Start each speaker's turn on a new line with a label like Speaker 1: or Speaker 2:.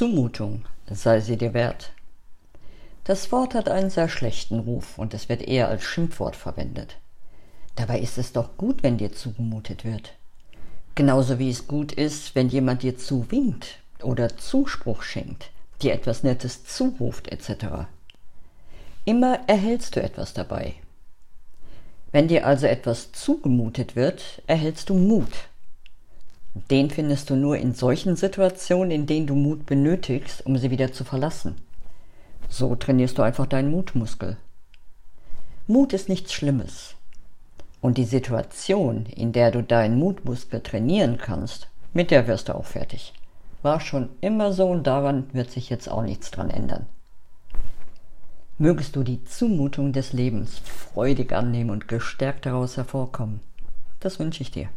Speaker 1: Zumutung sei sie dir wert. Das Wort hat einen sehr schlechten Ruf und es wird eher als Schimpfwort verwendet. Dabei ist es doch gut, wenn dir zugemutet wird. Genauso wie es gut ist, wenn jemand dir zuwinkt oder Zuspruch schenkt, dir etwas Nettes zuruft etc. Immer erhältst du etwas dabei. Wenn dir also etwas zugemutet wird, erhältst du Mut. Den findest du nur in solchen Situationen, in denen du Mut benötigst, um sie wieder zu verlassen. So trainierst du einfach deinen Mutmuskel. Mut ist nichts Schlimmes. Und die Situation, in der du deinen Mutmuskel trainieren kannst, mit der wirst du auch fertig. War schon immer so und daran wird sich jetzt auch nichts dran ändern. Mögest du die Zumutung des Lebens freudig annehmen und gestärkt daraus hervorkommen. Das wünsche ich dir.